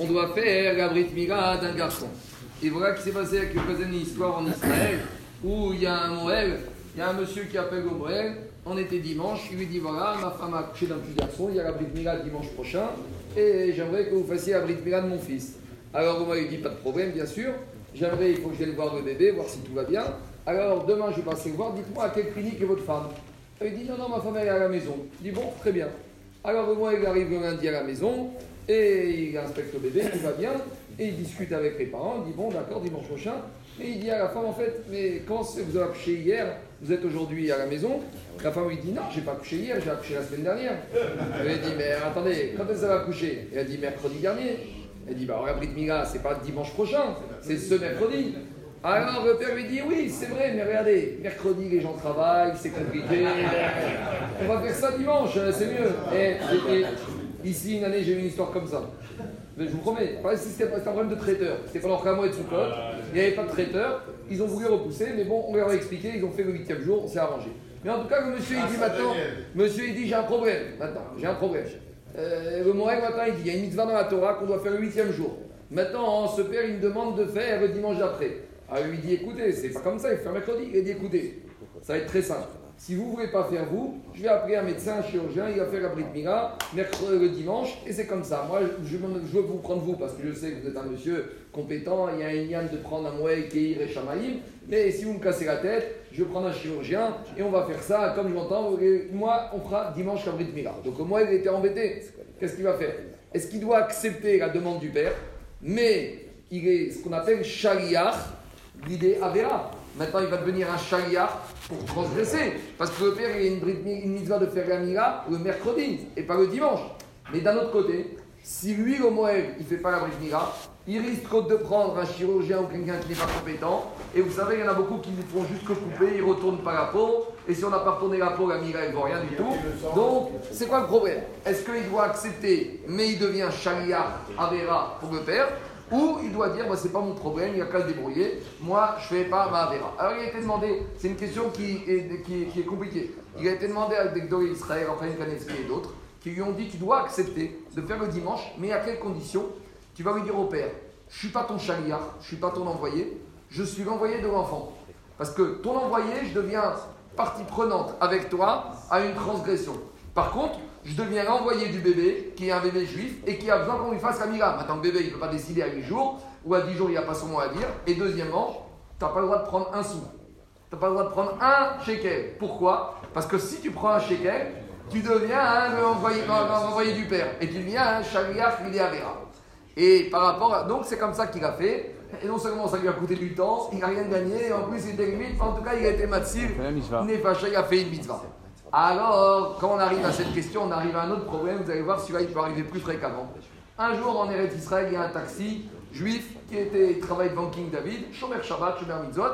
on doit faire la Brit Mila d'un garçon. Et voilà qui s'est passé avec une histoire en Israël où il y a un il y a un monsieur qui appelle au on était dimanche, il lui dit voilà, ma femme a accouché d'un petit garçon, il y a la Brit Mila dimanche prochain, et j'aimerais que vous fassiez la Brit Mila de mon fils. Alors moi, il dit pas de problème, bien sûr, j'aimerais, il faut que vienne voir le bébé, voir si tout va bien. Alors demain, je vais passer le voir, dites-moi à quelle clinique est votre femme. Il dit non, non, ma femme est à la maison. Il dit bon, très bien. Alors moi, il arrive le lundi à la maison, et il inspecte le bébé, tout va bien, et il discute avec les parents, il dit bon, d'accord, dimanche prochain. Et il dit à la femme, en fait, mais quand vous avez accouché hier, vous êtes aujourd'hui à la maison? La femme lui dit, non, j'ai pas accouché hier, j'ai accouché la semaine dernière. Elle dit, mais attendez, quand est-ce que vous avez accouché Elle dit, mercredi dernier. Elle dit, bah, de Mila, c'est pas dimanche prochain, c'est ce mercredi. Alors le père lui dit, oui, c'est vrai, mais regardez, mercredi, les gens travaillent, c'est compliqué. On va faire ça dimanche, c'est mieux. Et, ici, une année, j'ai eu une histoire comme ça. Mais je vous promets, c'était un problème de traiteur. C'était pendant qu'un mois et de Soukot, il n'y avait pas de traiteur. Ils ont voulu repousser, mais bon, on leur a expliqué, ils ont fait le huitième jour, on s'est arrangé. Mais en tout cas, le monsieur, il dit ah, maintenant, monsieur, il dit, j'ai un problème. Maintenant, j'ai un problème. Euh, le Moël, matin, il dit, il y a une mitzvah dans la Torah qu'on doit faire le huitième jour. Maintenant, ce père, il me demande de faire le dimanche d'après. Alors, il lui dit, écoutez, c'est pas comme ça, il fait mercredi. Il dit, écoutez, ça va être très simple. Si vous ne voulez pas faire vous, je vais appeler un médecin, un chirurgien, il va faire la bride mira, mercredi, le dimanche, et c'est comme ça. Moi, je, veux vous prendre vous, parce que je sais que vous êtes un monsieur compétent, il y a un yann de prendre un mouet, Keir et Shamaïm, mais si vous me cassez la tête, je vais prendre un chirurgien, et on va faire ça, comme je m'entends, moi, on fera dimanche la bride mira. Donc moi, il était embêté. Qu'est-ce qu'il va faire? Est-ce qu'il doit accepter la demande du père, mais il est ce qu'on appelle shaliach, l'idée avera. Maintenant, il va devenir un chaliar pour transgresser. Parce que le père, il a une, de faire la mira le mercredi et pas le dimanche. Mais d'un autre côté, si lui, le Moël, il ne fait pas la brit mira, il risque de prendre un chirurgien ou quelqu'un qui n'est pas compétent. Et vous savez, il y en a beaucoup qui font juste que couper, ils ne retournent pas la peau. Et si on n'a pas retourné la peau, la mira, elle ne vaut rien du tout. Donc, c'est quoi le problème? Est-ce qu'il doit accepter, mais il devient chaliar avera pour le père? Ou il doit dire, bah, c'est pas mon problème, il n'y a qu'à le débrouiller, moi je fais pas ma Avera. Alors il a été demandé, c'est une question qui est, compliquée. Il a été demandé à Begdor Israël, enfin Kaneski et d'autres, qui lui ont dit, tu dois accepter de faire le dimanche, mais à quelles conditions? Tu vas lui dire au père, je suis pas ton chaliar, je suis pas ton envoyé, je suis l'envoyé de l'enfant. Parce que ton envoyé, je deviens partie prenante avec toi à une transgression. Par contre, je deviens l'envoyé du bébé, qui est un bébé juif, et qui a besoin qu'on lui fasse la mira. Maintenant, le bébé, il ne peut pas décider à 8 jours, ou à 10 jours, il n'y a pas son mot à dire. Et deuxièmement, tu n'as pas le droit de prendre un sou. Tu n'as pas le droit de prendre un shekel. Pourquoi? Parce que si tu prends un shekel, tu deviens un envoyé, du père. Et tu deviens un shaliach vera. Et par rapport à... Donc, c'est comme ça qu'il a fait. Et non seulement ça lui a coûté du temps, il n'a rien gagné, en plus il était limite, en tout cas il a été matzir, il a fait une mitzvah. Alors, quand on arrive à cette question, on arrive à un autre problème. Vous allez voir, celui-là, il peut arriver plus fréquemment. Un jour, en Eretz Israël, il y a un taxi juif qui était travaille devant King David, Shomer Shabbat, Shomer Mitzvot,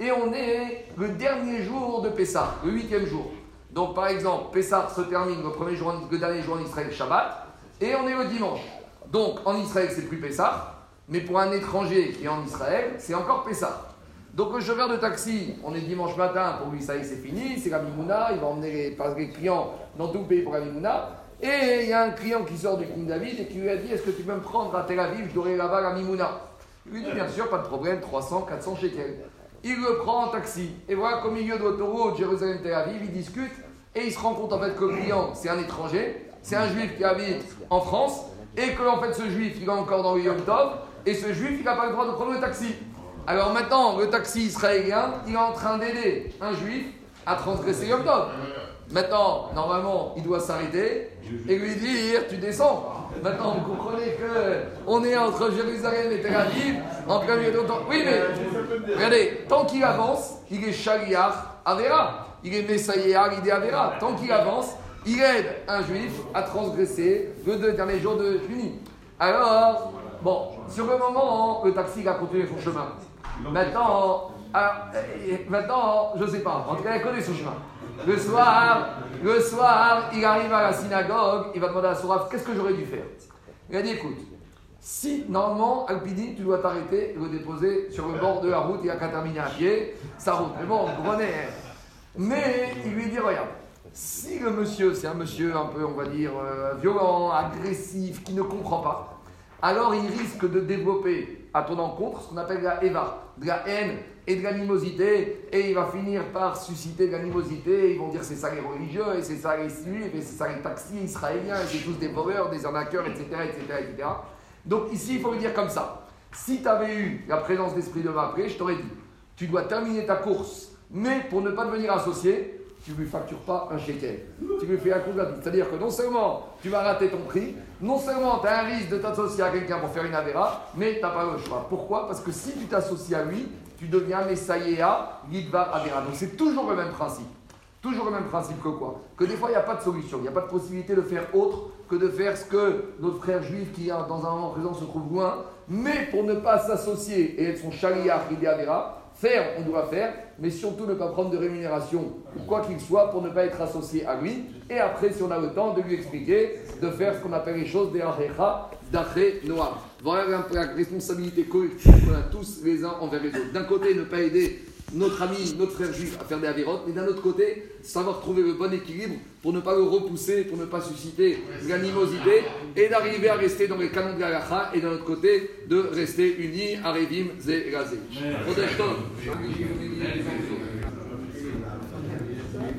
et on est le dernier jour de Pessah, le huitième jour. Donc, par exemple, Pessah se termine le, premier jour, le dernier jour en Israël, Shabbat, et on est le dimanche. Donc, en Israël, c'est plus Pessah, mais pour un étranger qui est en Israël, c'est encore Pessah. Donc le chauffeur de taxi, on est dimanche matin, pour lui ça y est c'est fini, c'est la Mimouna, il va emmener les, clients dans tout le pays pour la Mimouna. Et il y a un client qui sort du King David et qui lui a dit Est-ce que tu peux me prendre à Tel Aviv, je dois là-bas la Mimouna? Il lui dit Bien sûr, pas de problème, 300, 400 shekels. Il le prend en taxi. Et voilà qu'au milieu de l'autoroute Jérusalem-Tel Aviv, il discute et il se rend compte en fait que le client c'est un étranger, c'est un juif qui habite en France et que en fait ce juif il est encore dans le Yom Tov et ce juif il n'a pas le droit de prendre le taxi. Alors maintenant, le taxi israélien, il est en train d'aider un juif à transgresser Yom Tov. Maintenant, normalement, il doit s'arrêter et lui dire Tu descends. Maintenant, vous comprenez que on est entre Jérusalem et Tel Aviv, en plein Oui, mais regardez, tant qu'il avance, il est Shaliach Avera. Il est Messaïa, il Avera. Tant qu'il avance, il aide un juif à transgresser le deux derniers jours de Juni. Alors, bon, sur le moment, le taxi a continué son chemin. Maintenant, euh, maintenant, je ne sais pas. En tout cas, il connaît ce chemin. Le soir, il arrive à la synagogue, il va demander à Souraf qu'est-ce que j'aurais dû faire? Il a dit écoute, si normalement, Alpidi, tu dois t'arrêter et le déposer sur le bord de la route, il a qu'à terminer à pied, sa route. Mais bon, comprenez. Hein. Mais il lui dit regarde, si le monsieur, c'est un monsieur un peu, on va dire, euh, violent, agressif, qui ne comprend pas, alors il risque de développer à ton encontre ce qu'on appelle la Eva, de la haine et de l'animosité, et il va finir par susciter de l'animosité. Ils vont dire c'est ça les religieux, et c'est ça les juifs, et c'est ça les taxis israéliens, et c'est tous des voleurs, des arnaqueurs, etc., etc., etc. Donc ici, il faut le dire comme ça. Si tu avais eu la présence d'esprit de après, je t'aurais dit, tu dois terminer ta course, mais pour ne pas devenir associé, tu ne lui factures pas un shekel. Tu lui fais un coup gratuit. C'est-à-dire que non seulement tu vas rater ton prix, non seulement tu as un risque de t'associer à quelqu'un pour faire une avéra, mais tu n'as pas le choix. Pourquoi? Parce que si tu t'associes à lui, tu deviens Messaïa, Gidva, Avera. Donc c'est toujours le même principe. Toujours le même principe que quoi? Que des fois, il n'y a pas de solution, il n'y a pas de possibilité de faire autre que de faire ce que notre frère juif qui, dans un moment présent, se trouve loin, mais pour ne pas s'associer et être son chariach, Avera, Faire, on doit faire, mais surtout ne pas prendre de rémunération, quoi qu'il soit, pour ne pas être associé à lui. Et après, si on a le temps, de lui expliquer, de faire ce qu'on appelle les choses des arecha, d'après noir. Voilà la responsabilité collective qu'on a tous les uns envers les autres. D'un côté, ne pas aider notre ami, notre frère juif à faire des avérotes, mais d'un autre côté, savoir trouver le bon équilibre pour ne pas le repousser, pour ne pas susciter l'animosité et d'arriver à rester dans les canons de la et d'un autre côté, de rester unis à Revim Zé